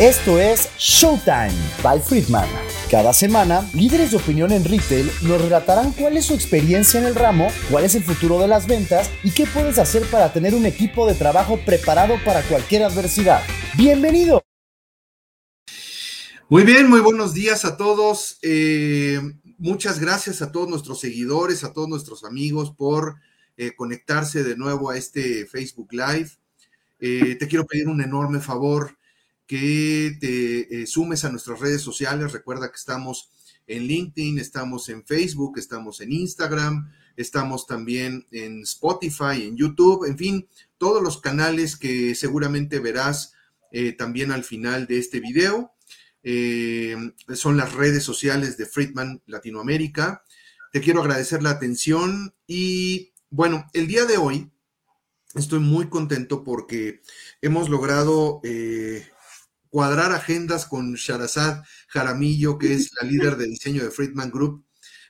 Esto es Showtime by Friedman. Cada semana, líderes de opinión en retail nos relatarán cuál es su experiencia en el ramo, cuál es el futuro de las ventas y qué puedes hacer para tener un equipo de trabajo preparado para cualquier adversidad. ¡Bienvenido! Muy bien, muy buenos días a todos. Eh, muchas gracias a todos nuestros seguidores, a todos nuestros amigos por eh, conectarse de nuevo a este Facebook Live. Eh, te quiero pedir un enorme favor que te sumes a nuestras redes sociales. Recuerda que estamos en LinkedIn, estamos en Facebook, estamos en Instagram, estamos también en Spotify, en YouTube, en fin, todos los canales que seguramente verás también al final de este video. Eh, son las redes sociales de Friedman Latinoamérica. Te quiero agradecer la atención y bueno, el día de hoy estoy muy contento porque hemos logrado eh, cuadrar agendas con Sharazad Jaramillo, que es la líder de diseño de Friedman Group.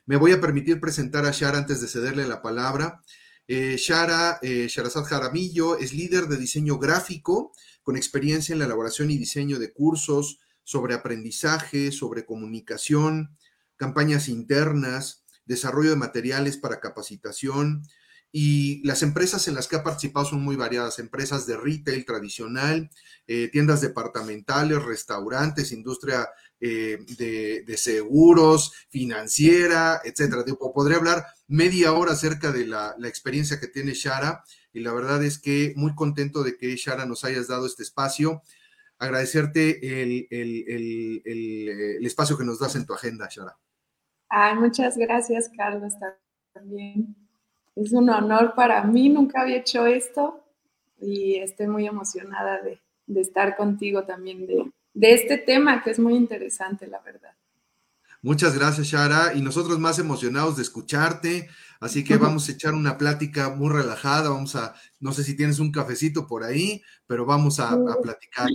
Me voy a permitir presentar a Shara antes de cederle la palabra. Eh, Shara, eh, Sharazad Jaramillo es líder de diseño gráfico con experiencia en la elaboración y diseño de cursos, sobre aprendizaje, sobre comunicación, campañas internas, desarrollo de materiales para capacitación. Y las empresas en las que ha participado son muy variadas, empresas de retail tradicional, eh, tiendas departamentales, restaurantes, industria eh, de, seguros, financiera, etcétera. podría hablar media hora acerca de la, la experiencia que tiene Shara y la verdad es que muy contento de que Shara nos hayas dado este espacio agradecerte el, espacio que nos das en tu agenda, Shara. Ay, muchas gracias, Carlos, también. Es un honor para mí, nunca había hecho esto y estoy muy emocionada de, estar contigo también de, de este tema que es muy interesante, la verdad. Muchas gracias, Shara, y nosotros más emocionados de escucharte. Así que vamos a echar una plática muy relajada. Vamos a, no sé si tienes un cafecito por ahí, pero vamos a, platicar.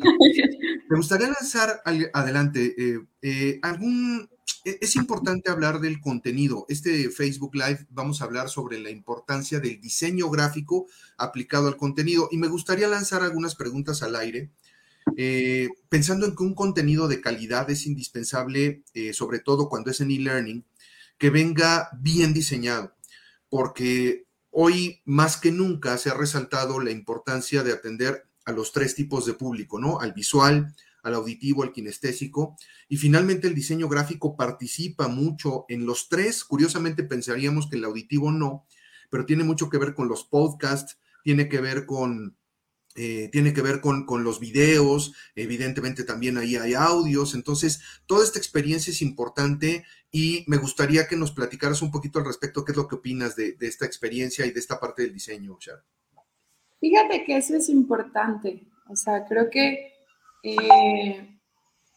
Me gustaría lanzar adelante eh, eh, algún. E, es importante hablar del contenido. Este Facebook Live vamos a hablar sobre la importancia del diseño gráfico aplicado al contenido y me gustaría lanzar algunas preguntas al aire eh, pensando en que un contenido de calidad es indispensable, eh, sobre todo cuando es en e-learning, que venga bien diseñado, porque hoy más que nunca se ha resaltado la importancia de atender a los tres tipos de público, ¿no? Al visual, al auditivo, al kinestésico, y finalmente el diseño gráfico participa mucho en los tres. Curiosamente pensaríamos que el auditivo no, pero tiene mucho que ver con los podcasts, tiene que ver con eh, tiene que ver con, los videos, evidentemente también ahí hay audios, entonces toda esta experiencia es importante y me gustaría que nos platicaras un poquito al respecto, qué es lo que opinas de, esta experiencia y de esta parte del diseño, Shar. Fíjate que eso es importante, o sea, creo que eh,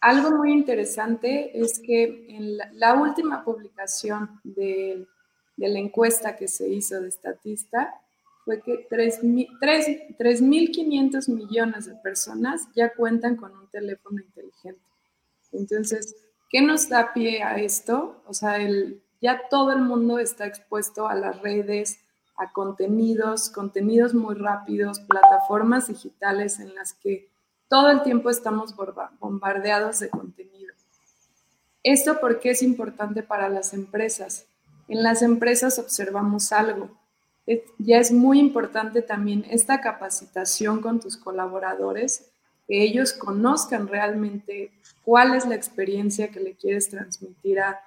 algo muy interesante es que en la, última publicación de, de la encuesta que se hizo de Estatista, fue que 3.500 millones de personas ya cuentan con un teléfono inteligente. Entonces, ¿qué nos da pie a esto? O sea, el, ya todo el mundo está expuesto a las redes, a contenidos, contenidos muy rápidos, plataformas digitales en las que todo el tiempo estamos bombardeados de contenido. ¿Esto por qué es importante para las empresas? En las empresas observamos algo ya es muy importante también esta capacitación con tus colaboradores, que ellos conozcan realmente cuál es la experiencia que le quieres transmitir a,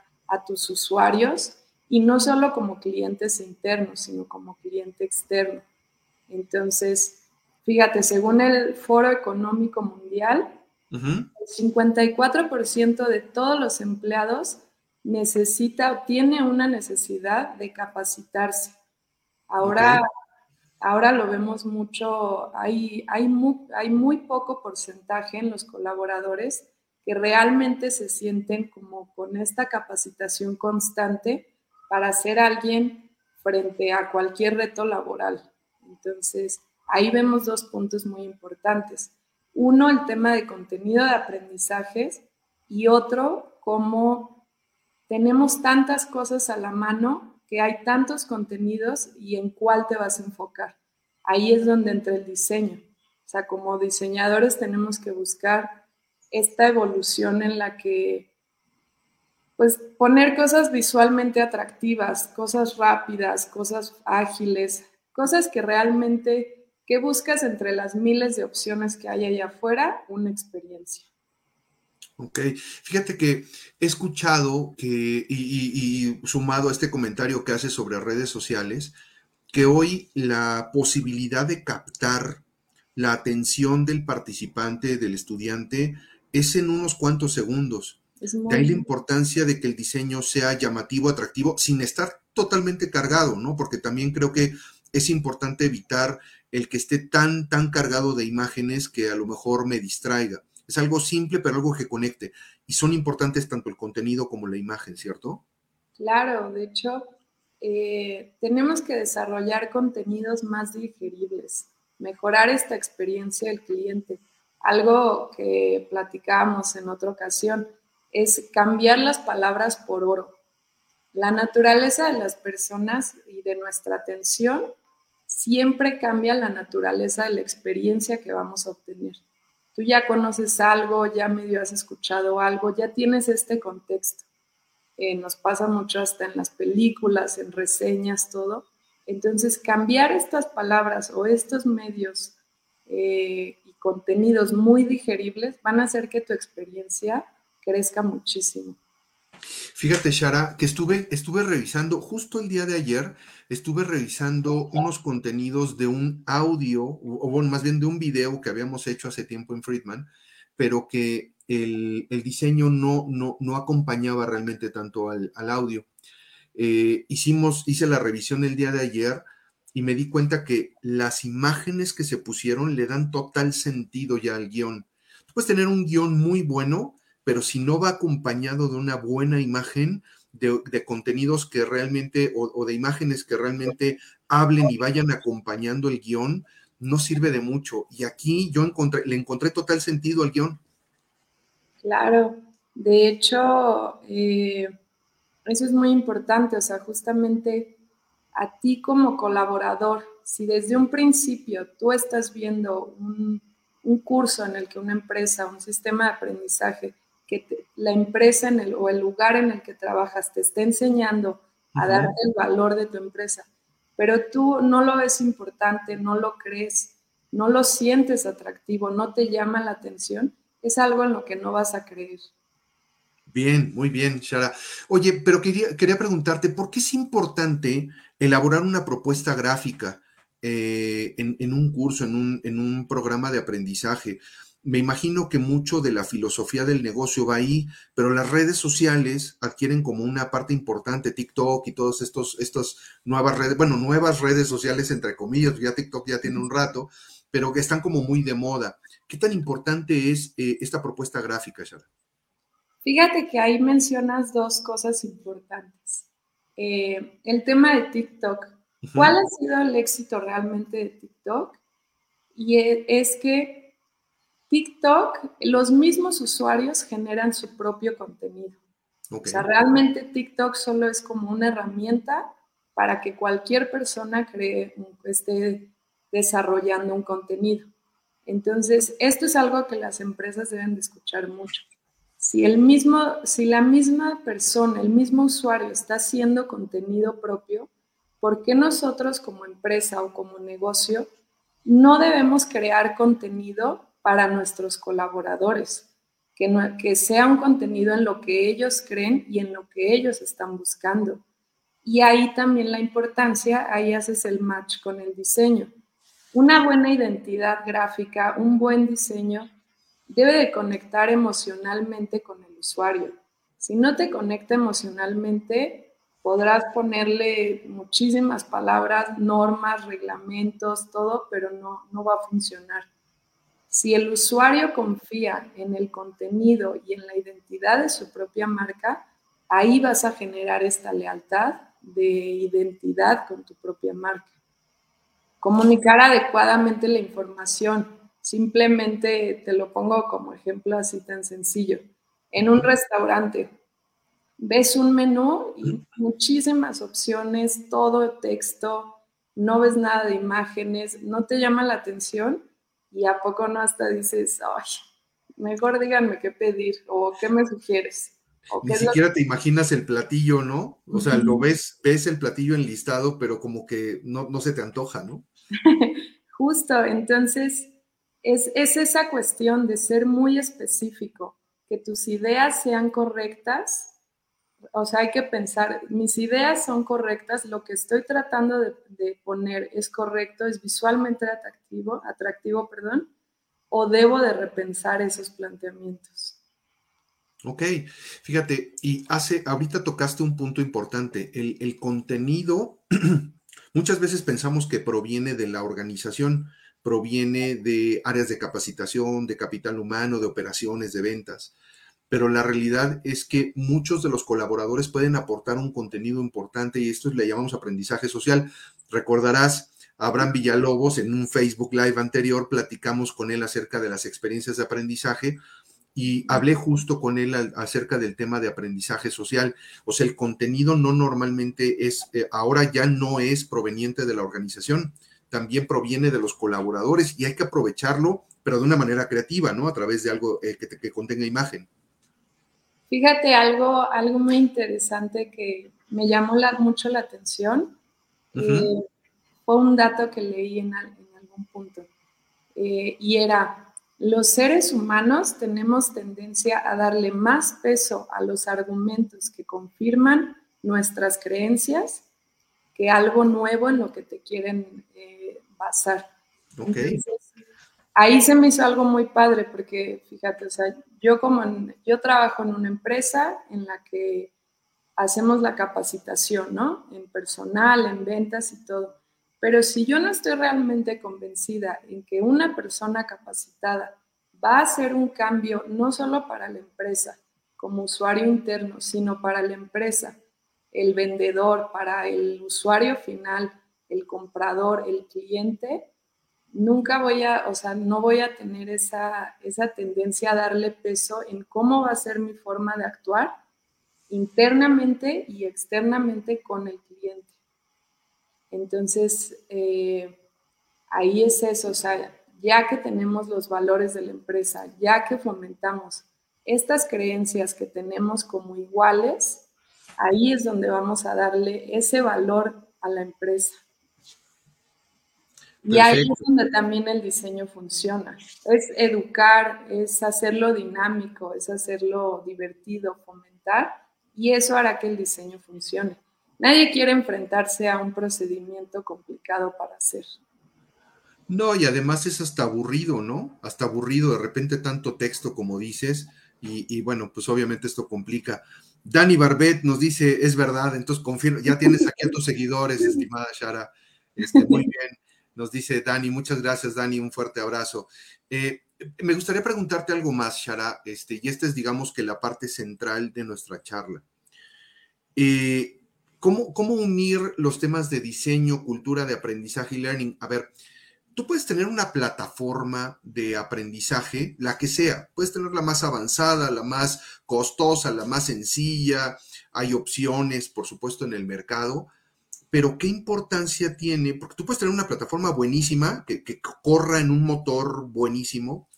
tus usuarios y no solo como clientes internos, sino como cliente externo. Entonces, fíjate, según el Foro Económico Mundial, el 54% de todos los empleados necesita o tiene una necesidad de capacitarse. Ahora, ahora lo vemos mucho, hay, hay, muy, hay muy poco porcentaje en los colaboradores que realmente se sienten como con esta capacitación constante para ser alguien frente a cualquier reto laboral. Entonces, ahí vemos dos puntos muy importantes. Uno, el tema de contenido de aprendizajes y otro, cómo tenemos tantas cosas a la mano que hay tantos contenidos y en cuál te vas a enfocar. Ahí es donde entra el diseño. O sea, como diseñadores tenemos que buscar esta evolución en la que, pues, poner cosas visualmente atractivas, cosas rápidas, cosas ágiles, cosas que realmente, que buscas entre las miles de opciones que hay allá afuera, una experiencia. Ok, fíjate que he escuchado que, y, sumado a este comentario que hace sobre redes sociales, que hoy la posibilidad de captar la atención del participante, del estudiante, es en unos cuantos segundos. De ahí la importancia de que el diseño sea llamativo, atractivo, sin estar totalmente cargado, ¿no? Porque también creo que es importante evitar el que esté tan, tan cargado de imágenes que a lo mejor me distraiga. Es algo simple, pero algo que conecte. Y son importantes tanto el contenido como la imagen, ¿cierto? Claro, de hecho, eh, tenemos que desarrollar contenidos más digeribles, mejorar esta experiencia del cliente. Algo que platicábamos en otra ocasión es cambiar las palabras por oro. La naturaleza de las personas y de nuestra atención siempre cambia la naturaleza de la experiencia que vamos a obtener tú ya conoces algo, ya medio has escuchado algo, ya tienes este contexto. Eh, nos pasa mucho hasta en las películas, en reseñas, todo. Entonces, cambiar estas palabras o estos medios eh, y contenidos muy digeribles van a hacer que tu experiencia crezca muchísimo. Fíjate, Shara, que estuve, estuve revisando justo el día de ayer, estuve revisando unos contenidos de un audio, o, más bien de un video que habíamos hecho hace tiempo en Friedman, pero que el, diseño no, no, no, acompañaba realmente tanto al, audio. Eh, hicimos, hice la revisión el día de ayer y me di cuenta que las imágenes que se pusieron le dan total sentido ya al guion. puedes tener un guion muy bueno, pero si no va acompañado de una buena imagen, de, contenidos que realmente, o, de imágenes que realmente hablen y vayan acompañando el guion, no sirve de mucho. Y aquí yo le encontré total sentido al guion. Claro, de hecho, eh, eso es muy importante, o sea, justamente a ti como colaborador, si desde un principio tú estás viendo un curso en el que una empresa, un sistema de aprendizaje que la empresa en el, o el lugar en el que trabajas te esté enseñando a darte el valor de tu empresa, pero tú no lo ves importante, no lo crees, no lo sientes atractivo, no te llama la atención, es algo en lo que no vas a creer. Bien, muy bien, Shara. Oye, pero quería, quería preguntarte, ¿por qué es importante elaborar una propuesta gráfica eh, en, un curso, en un, en un programa de aprendizaje? Me imagino que mucho de la filosofía del negocio va ahí, pero las redes sociales adquieren como una parte importante, TikTok y todas estos, estas nuevas redes, bueno, nuevas redes sociales entre comillas, ya TikTok ya tiene un rato, pero que están como muy de moda. ¿Qué tan importante es eh, esta propuesta gráfica, Shara? Fíjate que ahí mencionas dos cosas importantes. Eh, el tema de TikTok. ¿Cuál ha sido el éxito realmente de TikTok? Y e, es que TikTok, los mismos usuarios generan su propio contenido. O sea, realmente TikTok solo es como una herramienta para que cualquier persona cree, esté desarrollando un contenido. Entonces, esto es algo que las empresas deben de escuchar mucho. Si, el mismo, si la misma persona, el mismo usuario está haciendo contenido propio, ¿por qué nosotros como empresa o como negocio no debemos crear contenido para nuestros colaboradores, que, que sea un contenido en lo que ellos creen y en lo que ellos están buscando. Y ahí también la importancia, ahí haces el match con el diseño. Una buena identidad gráfica, un buen diseño, debe de conectar emocionalmente con el usuario. Si no te conecta emocionalmente, podrás ponerle muchísimas palabras, normas, reglamentos, todo, pero no, no va a funcionar. Si el usuario confía en el contenido y en la identidad de su propia marca, ahí vas a generar esta lealtad de identidad con tu propia marca. Comunicar adecuadamente la información. Simplemente te lo pongo como ejemplo así tan sencillo. En un restaurante, ves un menú y muchísimas opciones, todo texto, no ves nada de imágenes, no te llama la atención y a poco no hasta dices, ay, mejor díganme qué pedir o qué me sugieres. Ni siquiera te imaginas el platillo, ¿no? O sea, lo ves, ves el platillo enlistado, pero como que no, no se te antoja, ¿no? Justo, entonces es, es esa cuestión de ser muy específico, que tus ideas sean correctas o sea, hay que pensar, mis ideas son correctas, lo que estoy tratando de, poner es correcto, es visualmente atractivo, atractivo, perdón, o debo de repensar esos planteamientos. Ok, fíjate, y hace, ahorita tocaste un punto importante, el, el contenido, muchas veces pensamos que proviene de la organización, proviene de áreas de capacitación, de capital humano, de operaciones, de ventas pero la realidad es que muchos de los colaboradores pueden aportar un contenido importante y esto le llamamos aprendizaje social. Recordarás, Abraham Villalobos en un Facebook Live anterior platicamos con él acerca de las experiencias de aprendizaje y hablé justo con él acerca del tema de aprendizaje social. O sea, el contenido no normalmente es, eh, ahora ya no es proveniente de la organización, también proviene de los colaboradores y hay que aprovecharlo, pero de una manera creativa, ¿no? A través de algo eh, que, que contenga imagen. Fíjate algo, algo muy interesante que me llamó mucho la atención. Eh, fue un dato que leí en, algún punto. Eh, y era, los seres humanos tenemos tendencia a darle más peso a los argumentos que confirman nuestras creencias que algo nuevo en lo que te quieren eh, basar. Okay ahí se me hizo algo muy padre porque, fíjate, o sea, yo como yo trabajo en una empresa en la que hacemos la capacitación, ¿no? En personal, en ventas y todo. Pero si yo no estoy realmente convencida en que una persona capacitada va a hacer un cambio no solo para la empresa como usuario interno, sino para la empresa, el vendedor, para el usuario final, el comprador, el cliente, nunca voy a, o sea, no voy a tener esa, esa tendencia a darle peso en cómo va a ser mi forma de actuar internamente y externamente con el cliente. Entonces, eh, ahí es eso, o sea, ya que tenemos los valores de la empresa, ya que fomentamos estas creencias que tenemos como iguales, ahí es donde vamos a darle ese valor a la empresa. Y ahí es donde también el diseño funciona. Es educar, es hacerlo dinámico, es hacerlo divertido, fomentar, y eso hará que el diseño funcione. Nadie quiere enfrentarse a un procedimiento complicado para hacer. No, y además es hasta aburrido, ¿no? Hasta aburrido, de repente tanto texto como dices, y, bueno, pues obviamente esto complica. Dani Barbet nos dice, es verdad, entonces confirmo, ya tienes aquí a tus seguidores, estimada Shara. Este, muy bien. Nos dice Dani, muchas gracias Dani, un fuerte abrazo. Eh, me gustaría preguntarte algo más, Shara, este, y esta es digamos que la parte central de nuestra charla. Eh, ¿cómo, ¿Cómo unir los temas de diseño, cultura de aprendizaje y learning? A ver, tú puedes tener una plataforma de aprendizaje, la que sea, puedes tener la más avanzada, la más costosa, la más sencilla, hay opciones, por supuesto, en el mercado, pero qué importancia tiene, porque tú puedes tener una plataforma buenísima, que, corra en un motor buenísimo,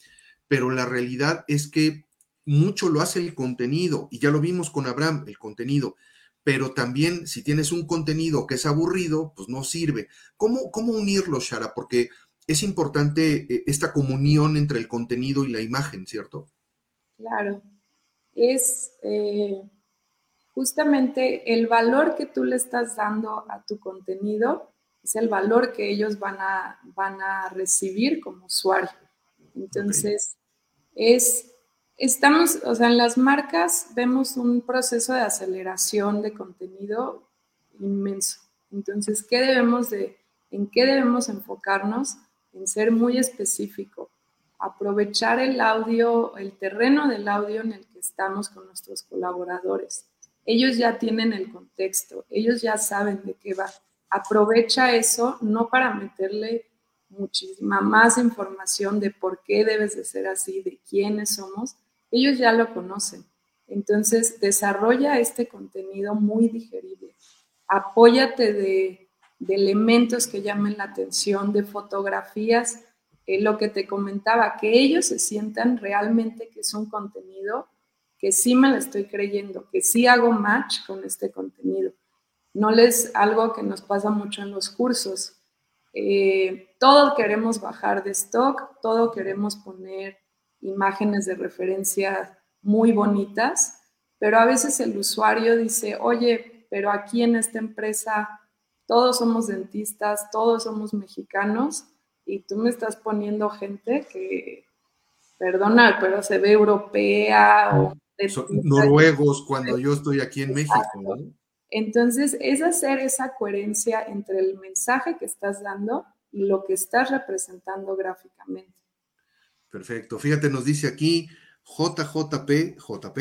pero la realidad es que mucho lo hace el contenido, y ya lo vimos con Abraham, el contenido, pero también si tienes un contenido que es aburrido, pues no sirve. ¿Cómo, cómo unirlo, Shara? Porque es importante eh, esta comunión entre el contenido y la imagen, ¿cierto? Claro. Es... Eh, justamente el valor que tú le estás dando a tu contenido es el valor que ellos van a, van a recibir como usuario. Entonces, es, estamos, o sea, en las marcas vemos un proceso de aceleración de contenido inmenso. Entonces, ¿qué debemos de, en qué debemos enfocarnos? En ser muy específico, aprovechar el audio, el terreno del audio en el que estamos con nuestros colaboradores ellos ya tienen el contexto, ellos ya saben de qué va. Aprovecha eso no para meterle muchísima más información de por qué debes de ser así, de quiénes somos, ellos ya lo conocen. Entonces, desarrolla este contenido muy digerible. Apóyate de, elementos que llamen la atención, de fotografías eh, lo que te comentaba, que ellos se sientan realmente que es un contenido que sí me lo estoy creyendo, que sí hago match con este contenido. No les algo que nos pasa mucho en los cursos. Eh, todo queremos bajar de stock, todo queremos poner imágenes de referencia muy bonitas, pero a veces el usuario dice, oye, pero aquí en esta empresa todos somos dentistas, todos somos mexicanos y tú me estás poniendo gente que, perdona, pero se ve europea o... noruegos cuando yo estoy aquí en México. Entonces, es hacer esa coherencia entre el mensaje que estás dando y lo que estás representando gráficamente. Perfecto. Fíjate, nos dice aquí JJP, JP,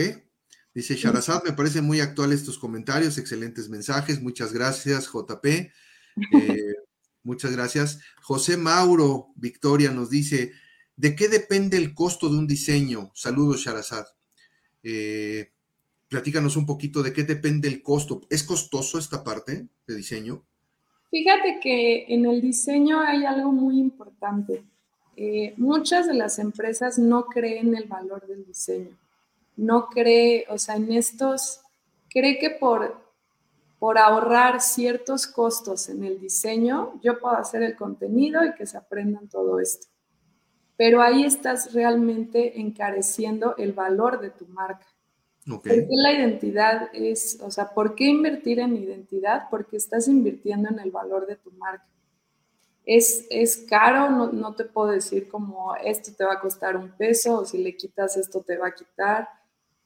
dice Sharazad, me parecen muy actuales tus comentarios, excelentes mensajes, muchas gracias, JP. Eh, muchas gracias. José Mauro, Victoria, nos dice, ¿de qué depende el costo de un diseño? Saludos, Sharazad. Eh, platícanos un poquito de qué depende el costo. ¿Es costoso esta parte de diseño? Fíjate que en el diseño hay algo muy importante. Eh, muchas de las empresas no creen el valor del diseño. No cree, o sea, en estos, cree que por, por ahorrar ciertos costos en el diseño, yo puedo hacer el contenido y que se aprendan todo esto. Pero ahí estás realmente encareciendo el valor de tu marca. Porque la identidad es, o sea, ¿por qué invertir en identidad? Porque estás invirtiendo en el valor de tu marca. Es, es caro, no, no, te puedo decir como esto te va a costar un peso o si le quitas esto te va a quitar,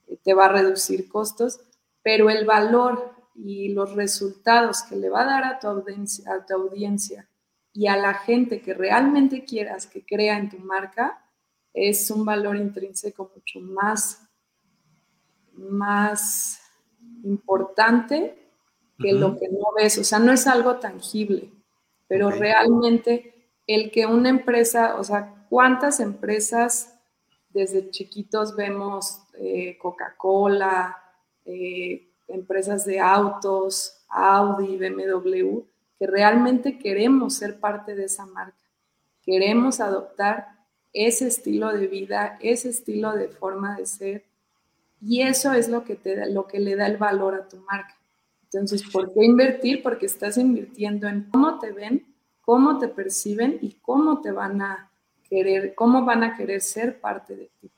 eh, te va a reducir costos, pero el valor y los resultados que le va a dar a tu audiencia, a tu audiencia y a la gente que realmente quieras que crea en tu marca es un valor intrínseco mucho más más importante que lo que no ves. O sea, no es algo tangible, pero realmente el que una empresa, o sea, ¿cuántas empresas desde chiquitos vemos eh, Coca-Cola, eh, empresas de autos, Audi, BMW, que realmente queremos ser parte de esa marca? Queremos adoptar ese estilo de vida, ese estilo de forma de ser y eso es lo que, te da, lo que le da el valor a tu marca. Entonces, ¿por qué invertir? Porque estás invirtiendo en cómo te ven, cómo te perciben y cómo te van a querer, cómo van a querer ser parte de ti.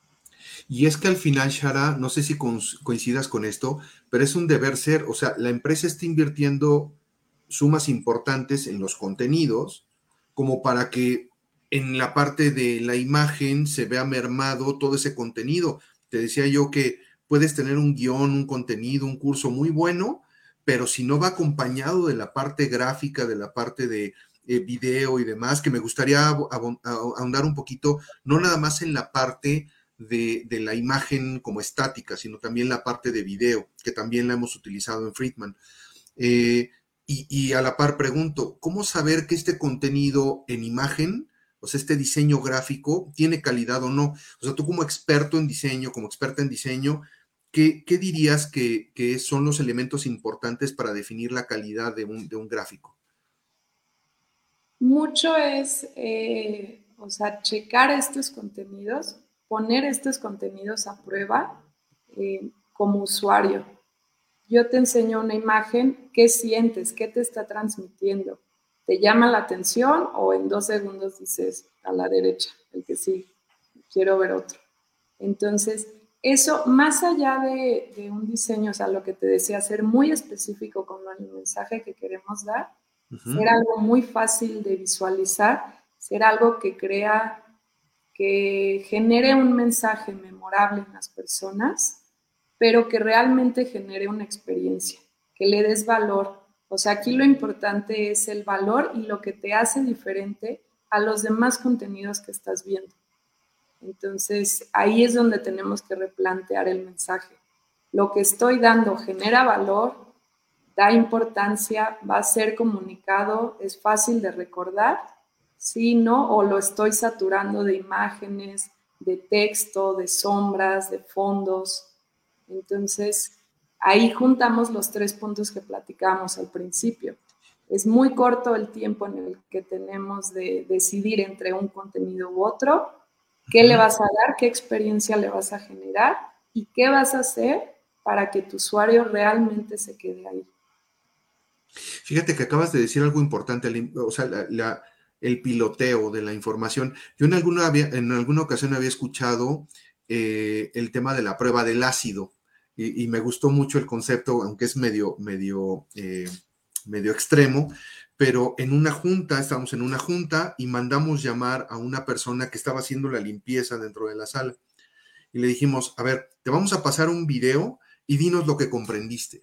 Y es que al final, Shara, no sé si coincidas con esto, pero es un deber ser, o sea, la empresa está invirtiendo sumas importantes en los contenidos como para que en la parte de la imagen se vea mermado todo ese contenido. Te decía yo que puedes tener un guion, un contenido, un curso muy bueno, pero si no va acompañado de la parte gráfica, de la parte de eh, video y demás, que me gustaría ahondar un poquito, no nada más en la parte de, la imagen como estática, sino también la parte de video, que también la hemos utilizado en Friedman. Eh, y, a la par pregunto, ¿cómo saber que este contenido en imagen, o sea, este diseño gráfico, tiene calidad o no? O sea, tú como experto en diseño, como experta en diseño, ¿qué, dirías que, son los elementos importantes para definir la calidad de un, gráfico? Mucho es, eh, o sea, checar estos contenidos, poner estos contenidos a prueba eh, como usuario. Yo te enseño una imagen, ¿qué sientes? ¿Qué te está transmitiendo? ¿Te llama la atención o en dos segundos dices a la derecha, el que sí, quiero ver otro? Entonces, eso, más allá de, un diseño, o sea, lo que te decía, ser muy específico con el mensaje que queremos dar, ser algo muy fácil de visualizar, ser algo que crea, que genere un mensaje memorable en las personas, pero que realmente genere una experiencia, que le des valor. O sea, aquí lo importante es el valor y lo que te hace diferente a los demás contenidos que estás viendo. Entonces, ahí es donde tenemos que replantear el mensaje. Lo que estoy dando genera valor, da importancia, va a ser comunicado, es fácil de recordar, sí, no, o lo estoy saturando de imágenes, de texto, de sombras, de fondos. Entonces, ahí juntamos los tres puntos que platicamos al principio. Es muy corto el tiempo en el que tenemos de decidir entre un contenido u otro, qué le vas a dar, qué experiencia le vas a generar y qué vas a hacer para que tu usuario realmente se quede ahí. Fíjate que acabas de decir algo importante, o sea, el piloteo de la información. Yo en alguna, en alguna ocasión había escuchado eh, el tema de la prueba del ácido y, me gustó mucho el concepto, aunque es medio, medio, eh, medio extremo, pero en una junta, estábamos en una junta y mandamos llamar a una persona que estaba haciendo la limpieza dentro de la sala. Y le dijimos, a ver, te vamos a pasar un video y dinos lo que comprendiste.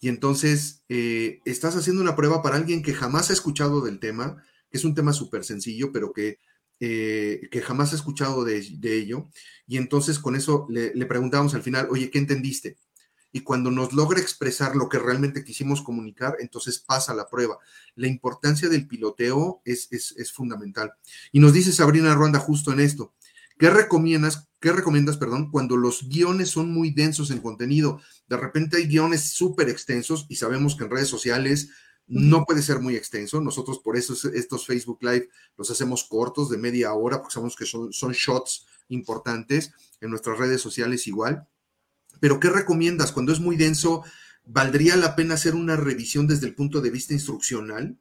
Y entonces eh, estás haciendo una prueba para alguien que jamás ha escuchado del tema, que es un tema súper sencillo, pero que, eh, que jamás ha escuchado de, ello. Y entonces con eso le, le, preguntamos al final, oye, ¿qué entendiste? Y cuando nos logra expresar lo que realmente quisimos comunicar, entonces pasa la prueba. La importancia del piloteo es, es, es fundamental. Y nos dice Sabrina Ronda justo en esto. ¿Qué recomiendas, qué recomiendas, perdón, cuando los guiones son muy densos en contenido? De repente hay guiones súper extensos y sabemos que en redes sociales no puede ser muy extenso. Nosotros por eso estos Facebook Live los hacemos cortos de media hora porque sabemos que son, son shots importantes en nuestras redes sociales igual. Pero ¿qué recomiendas? Cuando es muy denso, ¿valdría la pena hacer una revisión desde el punto de vista instruccional?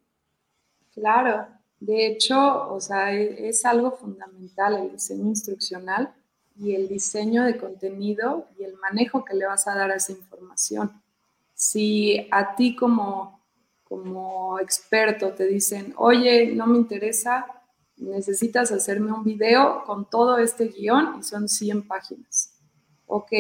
Claro, de hecho, o sea, e, es, algo fundamental el diseño instruccional y el diseño de contenido y el manejo que le vas a dar a esa información. Si a ti como, como experto te dicen, oye, no me interesa, necesitas hacerme un video con todo este guion y son 100 páginas. Ok,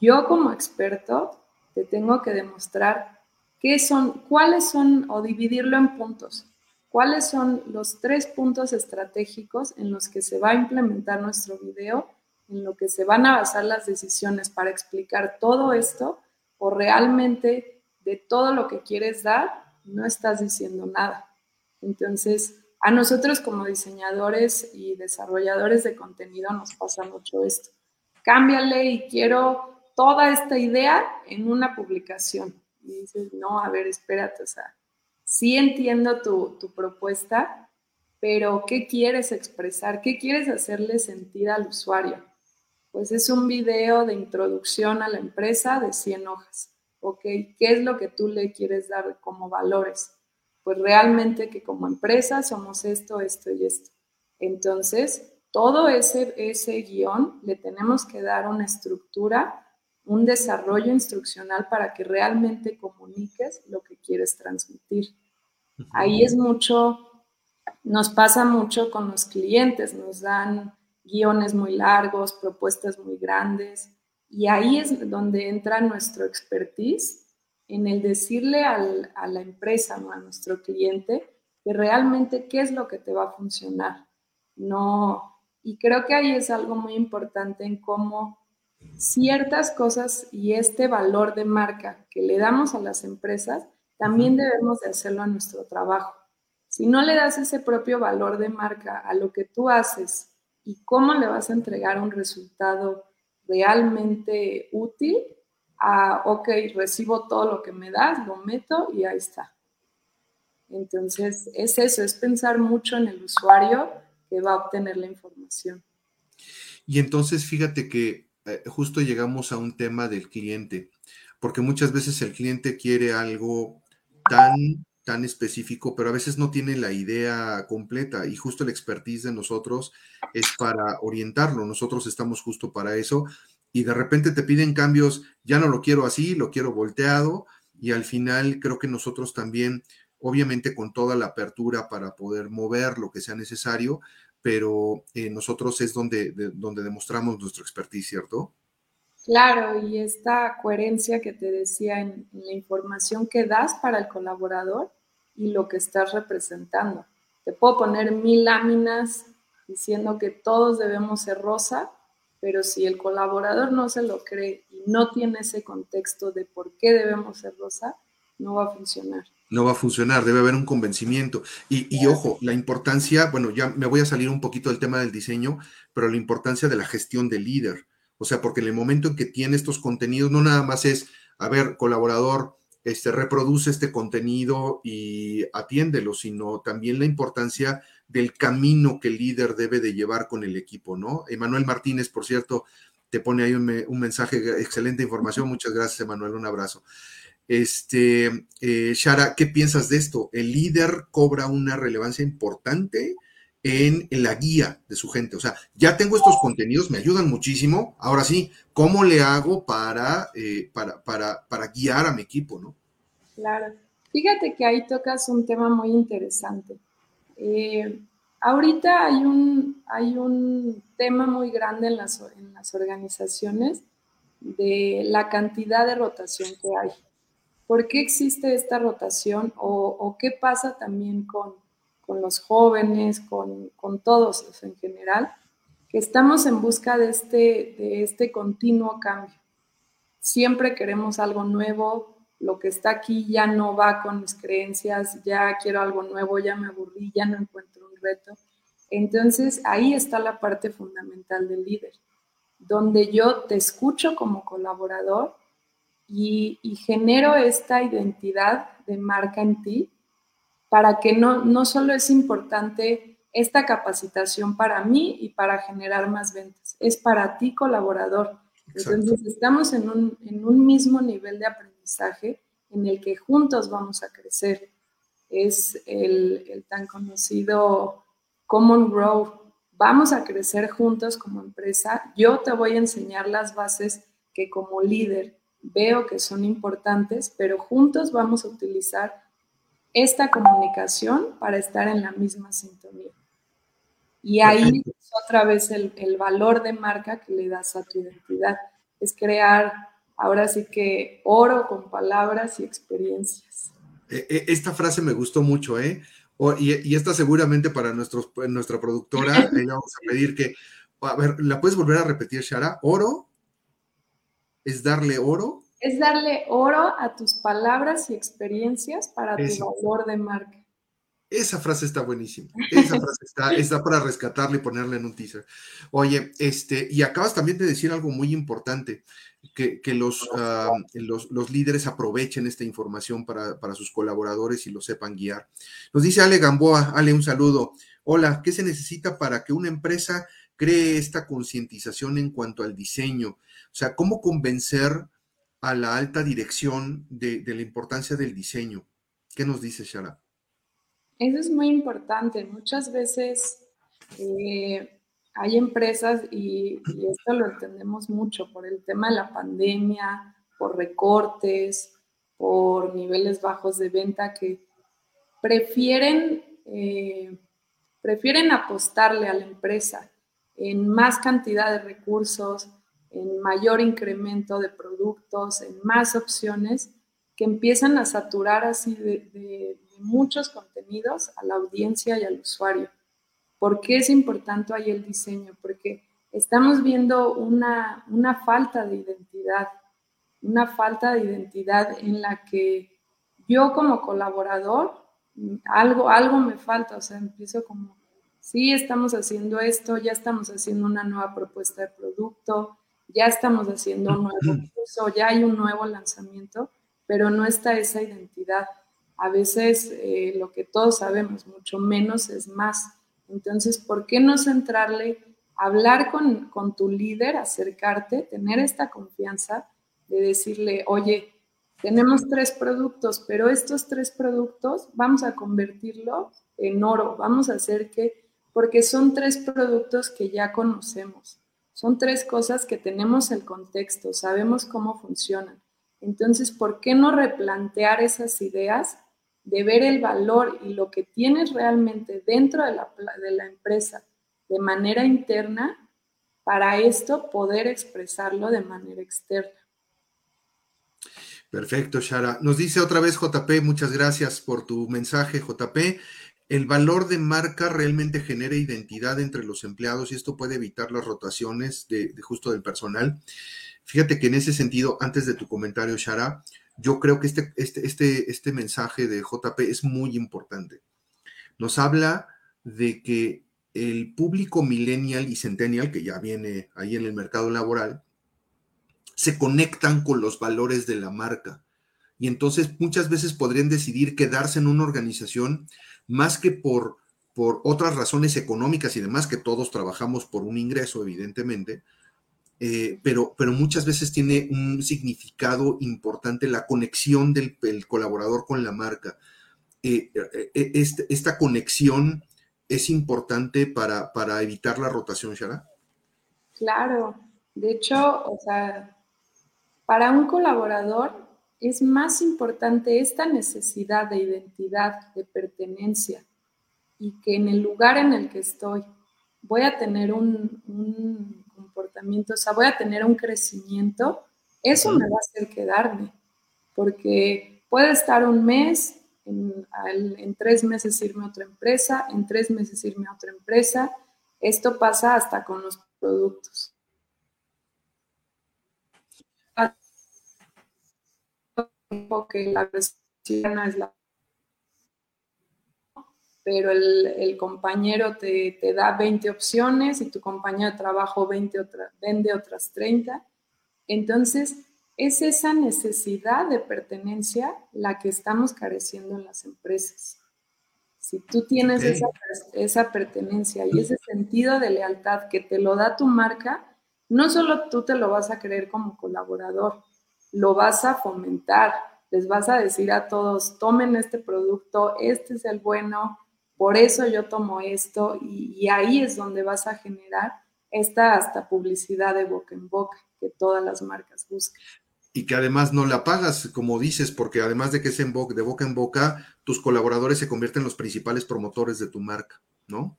yo como experto te tengo que demostrar qué son, cuáles son, o dividirlo en puntos cuáles son los tres puntos estratégicos en los que se va a implementar nuestro video, en lo que se van a basar las decisiones para explicar todo esto, o realmente de todo lo que quieres dar, no estás diciendo nada. Entonces, a nosotros como diseñadores y desarrolladores de contenido nos pasa mucho esto. Cámbiale y quiero toda esta idea en una publicación. Y dices, no, a ver, espérate, o sea, sí entiendo tu, propuesta, pero ¿qué quieres expresar? ¿Qué quieres hacerle sentir al usuario? Pues es un video de introducción a la empresa de 100 hojas. ¿Ok? ¿Qué es lo que tú le quieres dar como valores? Pues realmente que como empresa somos esto, esto y esto. Entonces, todo ese, ese guion le tenemos que dar una estructura, un desarrollo instruccional para que realmente comuniques lo que quieres transmitir. Ahí es mucho, nos pasa mucho con los clientes, nos dan guiones muy largos, propuestas muy grandes, y ahí es donde entra nuestro expertise en el decirle a la empresa, a nuestro cliente, que realmente qué es lo que te va a funcionar. No, y creo que ahí es algo muy importante en cómo ciertas cosas y este valor de marca que le damos a las empresas también debemos de hacerlo a nuestro trabajo. Si no le das ese propio valor de marca a lo que tú haces y cómo le vas a entregar un resultado realmente útil, a, ok, recibo todo lo que me das, lo meto y ahí está. Entonces, es eso, es pensar mucho en el usuario que va a obtener la información. Y entonces, fíjate que eh, justo llegamos a un tema del cliente, porque muchas veces el cliente quiere algo tan, tan específico, pero a veces no tiene la idea completa y justo el expertise de nosotros es para orientarlo. Nosotros estamos justo para eso y de repente te piden cambios, ya no lo quiero así, lo quiero volteado y al final creo que nosotros también, obviamente con toda la apertura para poder mover lo que sea necesario, pero eh, nosotros es donde, donde demostramos nuestro expertise, ¿cierto? Claro, y esta coherencia que te decía en, la información que das para el colaborador y lo que estás representando. Te puedo poner mil láminas diciendo que todos debemos ser rosa, pero si el colaborador no se lo cree y no tiene ese contexto de por qué debemos ser rosa, no va a funcionar. No va a funcionar, debe haber un convencimiento. Y, y, ojo, la importancia, bueno, ya me voy a salir un poquito del tema del diseño, pero la importancia de la gestión del líder. O sea, porque en el momento en que tiene estos contenidos, no nada más es, a ver, colaborador, este, reproduce este contenido y atiéndelo, sino también la importancia del camino que el líder debe de llevar con el equipo, ¿no? Emanuel Martínez, por cierto, te pone ahí un, mensaje, excelente información, muchas gracias, Emanuel, un abrazo. Este, eh, Shara, ¿qué piensas de esto? ¿El líder cobra una relevancia importante en, la guía de su gente? O sea, ya tengo estos contenidos, me ayudan muchísimo. Ahora sí, ¿cómo le hago para, eh, para, para, para guiar a mi equipo, no? Claro. Fíjate que ahí tocas un tema muy interesante. Eh, ahorita hay un, hay un tema muy grande en las, en las organizaciones de la cantidad de rotación que hay. ¿Por qué existe esta rotación o, qué pasa también con, los jóvenes, con, todos en general? Que estamos en busca de este, de este continuo cambio. Siempre queremos algo nuevo, lo que está aquí ya no va con mis creencias, ya quiero algo nuevo, ya me aburrí, ya no encuentro un reto. Entonces ahí está la parte fundamental del líder, donde yo te escucho como colaborador y, genero esta identidad de marca en ti para que no, no solo es importante esta capacitación para mí y para generar más ventas, es para ti colaborador. Entonces estamos en un, en un mismo nivel de aprendizaje en el que juntos vamos a crecer. Es el, el tan conocido Common Grow. Vamos a crecer juntos como empresa. Yo te voy a enseñar las bases que como líder veo que son importantes, pero juntos vamos a utilizar esta comunicación para estar en la misma sintonía. Y ahí es otra vez el, valor de marca que le das a tu identidad. Es crear, ahora sí que oro con palabras y experiencias. E, e, esta frase me gustó mucho, ¿eh? y, esta seguramente para nuestros, nuestra productora, ahí vamos a pedir que, a ver, ¿la puedes volver a repetir, Shara? Oro es darle oro. Es darle oro a tus palabras y experiencias para tu valor de marca. Esa frase está buenísima. Esa frase está, está, para rescatarla y ponerla en un teaser. Oye, este, y acabas también de decir algo muy importante, que, los, ah, los, los, líderes aprovechen esta información para, para, sus colaboradores y lo sepan guiar. Nos dice Ale Gamboa, Ale, un saludo. Hola, ¿qué se necesita para que una empresa cree esta concientización en cuanto al diseño? O sea, ¿cómo convencer a la alta dirección de, la importancia del diseño? ¿Qué nos dice Shara? Eso es muy importante. Muchas veces eh, hay empresas, y, esto lo entendemos mucho por el tema de la pandemia, por recortes, por niveles bajos de venta, que prefieren, eh, prefieren apostarle a la empresa en más cantidad de recursos, en mayor incremento de productos, en más opciones, que empiezan a saturar así de, muchos contenidos a la audiencia y al usuario. ¿Por qué es importante ahí el diseño? Porque estamos viendo una, una falta de identidad, una falta de identidad en la que yo como colaborador, algo, algo me falta, o sea, empiezo como, sí, estamos haciendo esto, ya estamos haciendo una nueva propuesta de producto, ya estamos haciendo un nuevo curso, ya hay un nuevo lanzamiento, pero no está esa identidad. A veces eh, lo que todos sabemos, mucho menos es más. Entonces, ¿por qué no centrarle, hablar con, con tu líder, acercarte, tener esta confianza de decirle, oye, tenemos tres productos, pero estos tres productos vamos a convertirlos en oro, vamos a hacer que, porque son tres productos que ya conocemos son tres cosas que tenemos el contexto, sabemos cómo funcionan. Entonces, ¿por qué no replantear esas ideas de ver el valor y lo que tienes realmente dentro de la, empresa de manera interna para esto poder expresarlo de manera externa? Perfecto, Shara. Nos dice otra vez JP, muchas gracias por tu mensaje, JP el valor de marca realmente genera identidad entre los empleados y esto puede evitar las rotaciones de, justo del personal. Fíjate que en ese sentido, antes de tu comentario, Shara, yo creo que este, este, este, este mensaje de JP es muy importante. Nos habla de que el público millennial y centennial, que ya viene ahí en el mercado laboral, se conectan con los valores de la marca y entonces muchas veces podrían decidir quedarse en una organización más que por, por otras razones económicas y demás, que todos trabajamos por un ingreso, evidentemente, eh, pero, pero muchas veces tiene un significado importante la conexión del colaborador con la marca. Eh, eh, esta conexión es importante para, para evitar la rotación, Shara. Claro, de hecho, o sea, para un colaborador es más importante esta necesidad de identidad, de pertenencia, y que en el lugar en el que estoy voy a tener un, comportamiento, o sea, voy a tener un crecimiento, eso me va a hacer quedarme, porque puede estar un mes, en, en, tres meses irme a otra empresa, en tres meses irme a otra empresa. Esto pasa hasta con los productos. Que la no es la pero el, compañero te, da 20 opciones y tu compañero de trabajo 20 vende otras 30. Entonces, es esa necesidad de pertenencia la que estamos careciendo en las empresas. Si tú tienes esa, esa pertenencia y ese sentido de lealtad que te lo da tu marca, no solo tú te lo vas a creer como colaborador, lo vas a fomentar, les vas a decir a todos, tomen este producto, este es el bueno, por eso yo tomo esto y, ahí es donde vas a generar esta hasta publicidad de boca en boca que todas las marcas buscan. Y que además no la pagas, como dices, porque además de que es en de boca en boca, tus colaboradores se convierten en los principales promotores de tu marca, ¿no?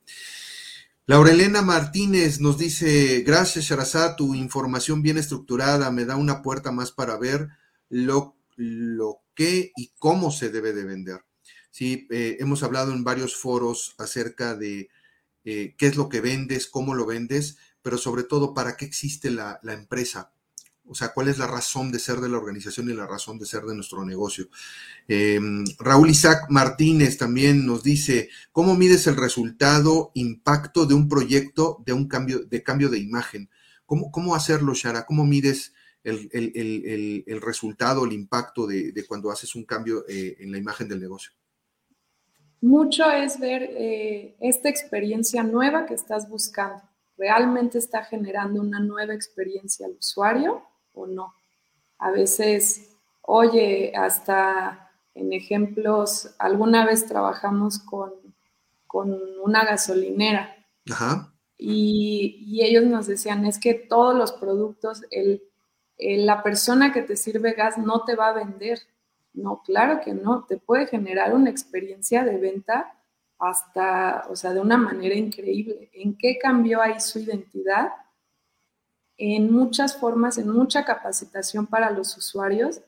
Laurelena Martínez nos dice, gracias Sharazá, tu información bien estructurada me da una puerta más para ver lo, lo que y cómo se debe de vender. Sí, eh, hemos hablado en varios foros acerca de eh, qué es lo que vendes, cómo lo vendes, pero sobre todo para qué existe la, empresa. O sea, cuál es la razón de ser de la organización y la razón de ser de nuestro negocio. Em, Raúl Isaac Martínez también nos dice, ¿cómo mides el resultado, impacto de un proyecto de un cambio de, cambio de imagen? ¿Cómo, cómo hacerlo, Shara? ¿Cómo mides el, resultado, el impacto de, cuando haces un cambio eh, en la imagen del negocio? mucho es ver eh, esta experiencia nueva que estás buscando. ¿Realmente está generando una nueva experiencia al usuario o no? A veces, oye, hasta en ejemplos, alguna vez trabajamos con, una gasolinera Y, ellos nos decían, es que todos los productos, la persona que te sirve gas no te va a vender no, claro que no, te puede generar una experiencia de venta hasta, o sea, de una manera increíble. ¿En qué cambió ahí su identidad? En muchas formas, en mucha capacitación para los usuarios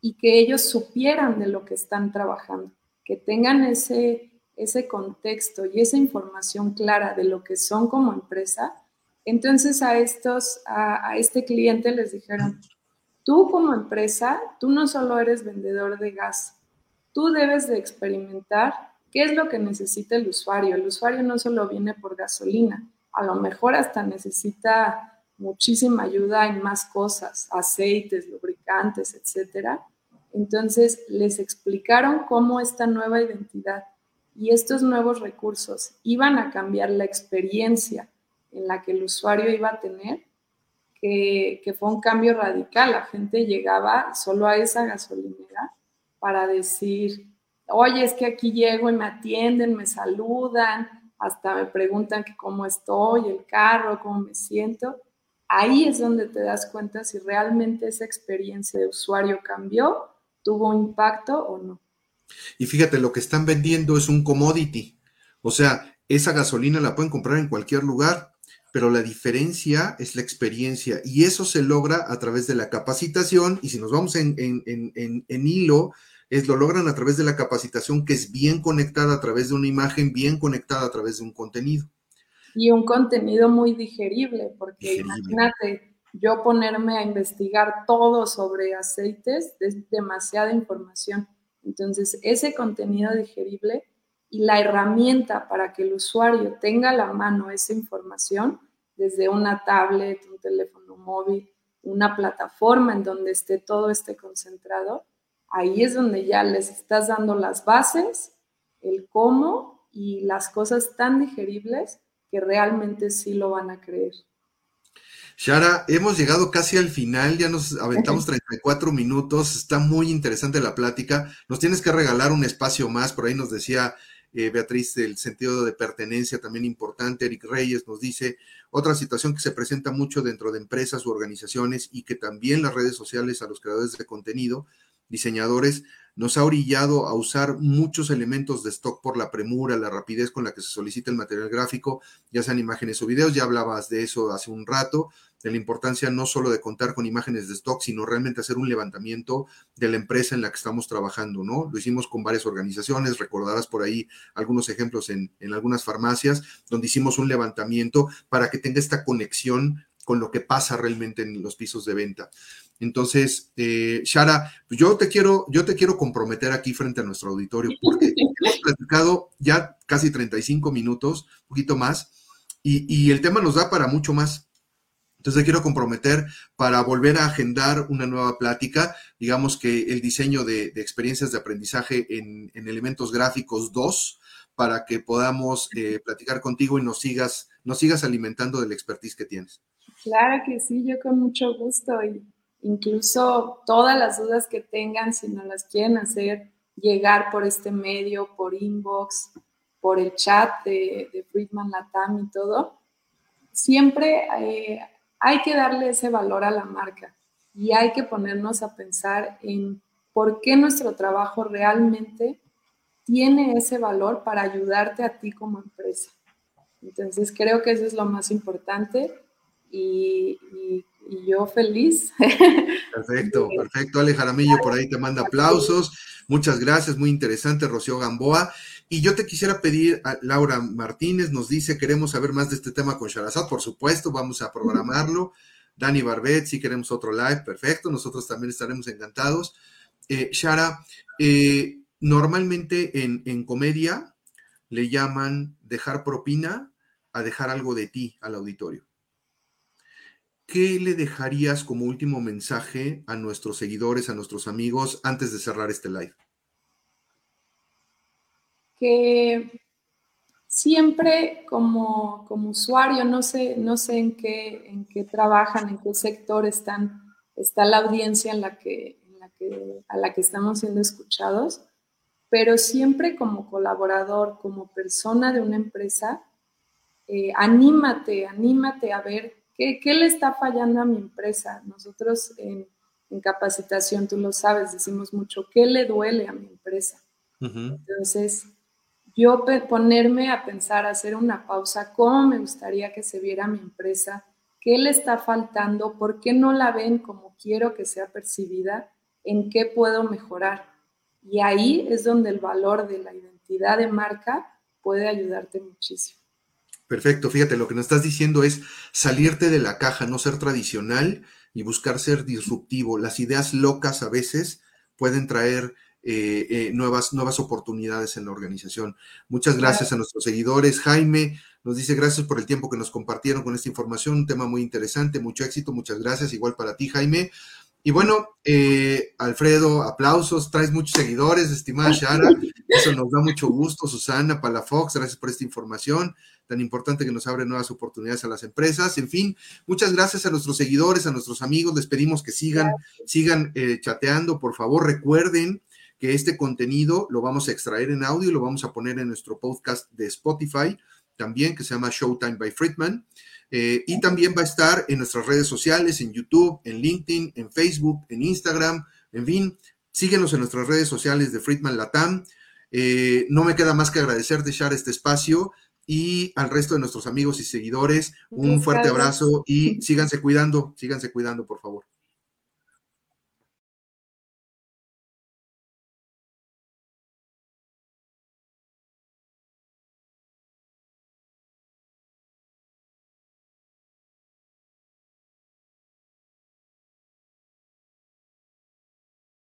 y que ellos supieran de lo que están trabajando, que tengan ese, ese contexto y esa información clara de lo que son como empresa. Entonces a estos, a, a este cliente les dijeron, Tú como empresa, tú no solo eres vendedor de gas, tú debes de experimentar qué es lo que necesita el usuario. El usuario no solo viene por gasolina, a lo mejor hasta necesita muchísima ayuda en más cosas, aceites, lubricantes, etc. Entonces les explicaron cómo esta nueva identidad y estos nuevos recursos iban a cambiar la experiencia en la que el usuario iba a tener que, fue un cambio radical. La gente llegaba solo a esa gasolinera para decir, oye, es que aquí llego y me atienden, me saludan, hasta me preguntan que cómo estoy, el carro, cómo me siento. Ahí es donde te das cuenta si realmente esa experiencia de usuario cambió, tuvo impacto o no. Y fíjate, lo que están vendiendo es un commodity. O sea, esa gasolina la pueden comprar en cualquier lugar pero la diferencia es la experiencia y eso se logra a través de la capacitación y si nos vamos en, hilo, es lo logran a través de la capacitación que es bien conectada a través de una imagen, bien conectada a través de un contenido. Y un contenido muy digerible, porque imagínate, yo ponerme a investigar todo sobre aceites es demasiada información. Entonces, ese contenido digerible y la herramienta para que el usuario tenga a la mano esa información desde una tablet, un teléfono móvil, una plataforma en donde esté todo este concentrado, ahí es donde ya les estás dando las bases, el cómo y las cosas tan digeribles que realmente sí lo van a creer. Shara, hemos llegado casi al final, ya nos aventamos 34 minutos, está muy interesante la plática. Nos tienes que regalar un espacio más, por ahí nos decía eh, Beatriz el sentido de pertenencia también importante. Eric Reyes nos dice otra situación que se presenta mucho dentro de empresas u organizaciones y que también las redes sociales a los creadores de contenido, diseñadores, nos ha orillado a usar muchos elementos de stock por la premura, la rapidez con la que se solicita el material gráfico, ya sean imágenes o videos, ya hablabas de eso hace un rato, de la importancia no solo de contar con imágenes de stock, sino realmente hacer un levantamiento de la empresa en la que estamos trabajando, ¿no? Lo hicimos con varias organizaciones, recordarás por ahí algunos ejemplos en, en algunas farmacias, donde hicimos un levantamiento para que tenga esta conexión con lo que pasa realmente en los pisos de venta. Entonces, eh, Shara, pues yo te quiero, yo te quiero comprometer aquí frente a nuestro auditorio, porque hemos platicado ya casi 35 minutos, un poquito más, y, el tema nos da para mucho más. Entonces te quiero comprometer para volver a agendar una nueva plática, digamos que el diseño de, experiencias de aprendizaje en, elementos gráficos 2, para que podamos eh, platicar contigo y nos sigas, nos sigas alimentando del expertise que tienes. Claro que sí, yo con mucho gusto y incluso todas las dudas que tengan, si no las quieren hacer llegar por este medio, por inbox, por el chat de, de Friedman Latam y todo, siempre eh, hay que darle ese valor a la marca y hay que ponernos a pensar en por qué nuestro trabajo realmente tiene ese valor para ayudarte a ti como empresa. Entonces creo que eso es lo más importante y, yo feliz. Perfecto, perfecto. Ale Jaramillo por ahí te manda aplausos. Muchas gracias, muy interesante, Rocío Gamboa. Y yo te quisiera pedir, a Laura Martínez nos dice, queremos saber más de este tema con Sharazad, por supuesto, vamos a programarlo. Dani Barbet, si queremos otro live, perfecto, nosotros también estaremos encantados. Eh, Shara, eh, normalmente en, en comedia le llaman dejar propina a dejar algo de ti al auditorio. ¿Qué le dejarías como último mensaje a nuestros seguidores, a nuestros amigos, antes de cerrar este live? Que siempre como, usuario, no sé, no sé en, qué, en qué trabajan, en qué sector están, está la audiencia en la que, a la que estamos siendo escuchados, pero siempre como colaborador, como persona de una empresa, eh, anímate, anímate a ver ¿Qué, le está fallando a mi empresa? Nosotros en, capacitación, tú lo sabes, decimos mucho, ¿qué le duele a mi empresa? Entonces, yo ponerme a pensar, hacer una pausa, ¿cómo me gustaría que se viera mi empresa? ¿Qué le está faltando? ¿Por qué no la ven como quiero que sea percibida? ¿En qué puedo mejorar? Y ahí es donde el valor de la identidad de marca puede ayudarte muchísimo. Perfecto, fíjate, lo que nos estás diciendo es salirte de la caja, no ser tradicional y buscar ser disruptivo. Las ideas locas a veces pueden traer eh, eh, nuevas, nuevas oportunidades en la organización. Muchas gracias a nuestros seguidores. Jaime nos dice gracias por el tiempo que nos compartieron con esta información, un tema muy interesante, mucho éxito, muchas gracias. Igual para ti, Jaime. Y bueno, eh, Alfredo, aplausos, traes muchos seguidores, estimada Shara, eso nos da mucho gusto. Susana Palafox, gracias por esta información tan importante que nos abre nuevas oportunidades a las empresas. En fin, muchas gracias a nuestros seguidores, a nuestros amigos. Les pedimos que sigan, sigan eh, chateando. Por favor, recuerden que este contenido lo vamos a extraer en audio y lo vamos a poner en nuestro podcast de Spotify también, que se llama Showtime by Friedman. Eh, y también va a estar en nuestras redes sociales, en YouTube, en LinkedIn, en Facebook, en Instagram, en fin, síguenos en nuestras redes sociales de Friedman Latam. Eh, no me queda más que agradecerte, Shar, este espacio y al resto de nuestros amigos y seguidores un fuerte abrazo y síganse cuidando, síganse cuidando, por favor.